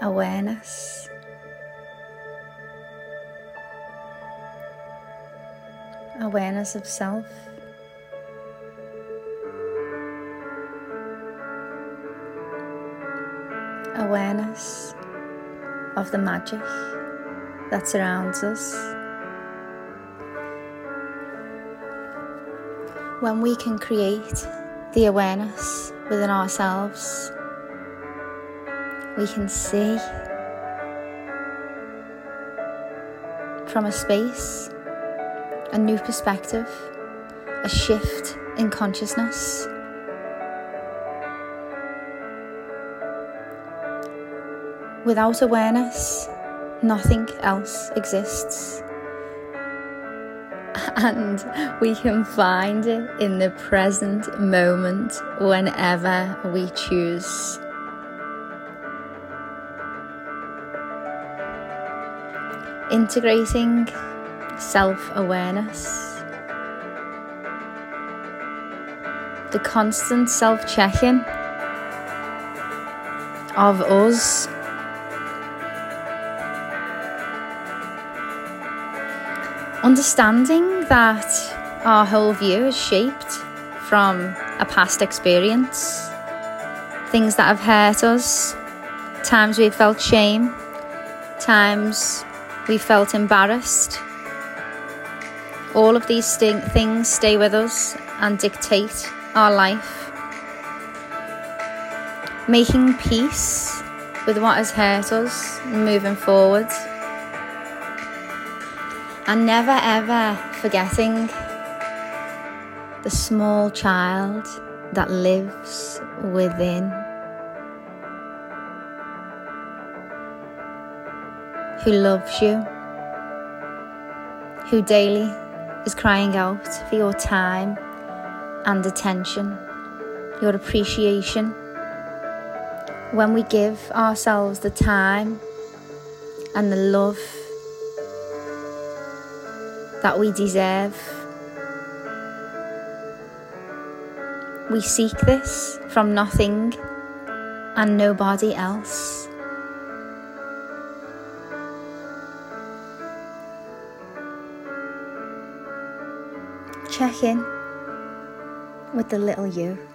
awareness. Awareness of self. Awareness of the magic that surrounds us. When we can create the awareness within ourselves, we can see from a space, a new perspective, a shift in consciousness. Without awareness, nothing else exists. And we can find it in the present moment whenever we choose. Integrating self awareness, the constant self checking of us. Understanding that our whole view is shaped from a past experience, things that have hurt us, times we've felt shame, times we felt embarrassed. All of these st- things stay with us and dictate our life. Making peace with what has hurt us, moving forward and never ever forgetting the small child that lives within. Who loves you, who daily is crying out for your time and attention, your appreciation. When we give ourselves the time and the love that we deserve. We seek this from nothing and nobody else. Check in with the little you.